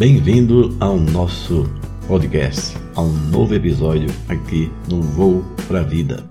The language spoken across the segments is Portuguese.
Bem-vindo ao nosso podcast, a um novo episódio aqui no Voo para a Vida.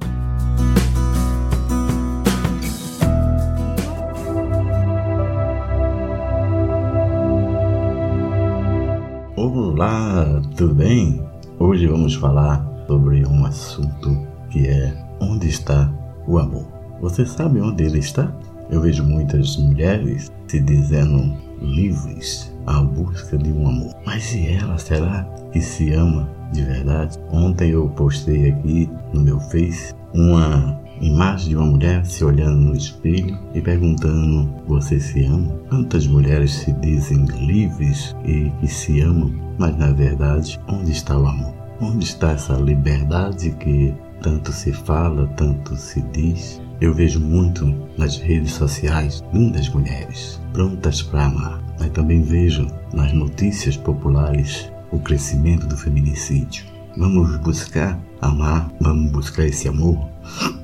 Olá, tudo bem? Hoje vamos falar sobre um assunto que é onde está o amor. Você sabe onde ele está? Eu vejo muitas mulheres se dizendo livres à busca de um amor. Mas e ela, será que se ama de verdade? Ontem eu postei aqui no meu Face uma imagem de uma mulher se olhando no espelho e perguntando: Você se ama? Quantas mulheres se dizem livres e que se amam, mas na verdade, onde está o amor? Onde está essa liberdade que tanto se fala, tanto se diz? Eu vejo muito nas redes sociais lindas mulheres prontas para amar, mas também vejo nas notícias populares o crescimento do feminicídio. Vamos buscar amar, vamos buscar esse amor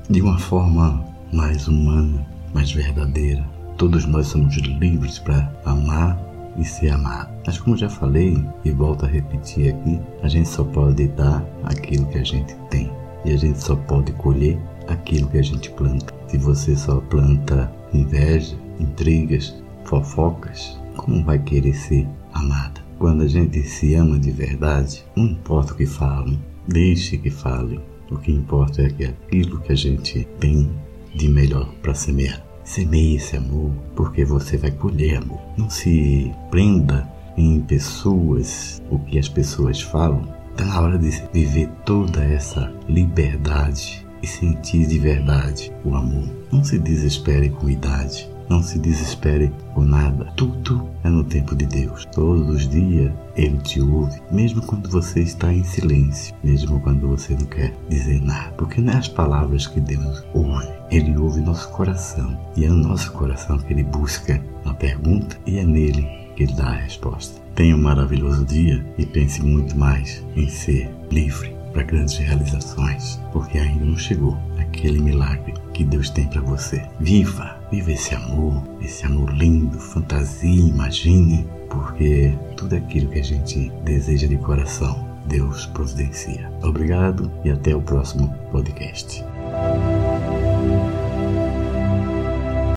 de uma forma mais humana, mais verdadeira. Todos nós somos livres para amar e ser amado. Mas como já falei e volto a repetir aqui, a gente só pode dar aquilo que a gente tem e a gente só pode colher aquilo que a gente planta. Se você só planta inveja, intrigas, fofocas, como vai querer ser amada? Quando a gente se ama de verdade, não importa o que falam, deixe que falem. O que importa é que aquilo que a gente tem de melhor para semear. Semeie esse amor, porque você vai colher amor. Não se prenda em pessoas, o que as pessoas falam. Está na hora de viver toda essa liberdade e sentir de verdade o amor. Não se desespere com idade. Não se desespere por nada. Tudo é no tempo de Deus. Todos os dias Ele te ouve, mesmo quando você está em silêncio, mesmo quando você não quer dizer nada. Porque não é as palavras que Deus ouve. Ele ouve nosso coração. E é no nosso coração que Ele busca a pergunta e é nele que Ele dá a resposta. Tenha um maravilhoso dia e pense muito mais em ser livre para grandes realizações, porque ainda não chegou aquele milagre que Deus tem para você. Viva, viva esse amor, esse amor lindo, fantasia, imagine, porque tudo aquilo que a gente deseja de coração, Deus providencia. Obrigado e até o próximo podcast.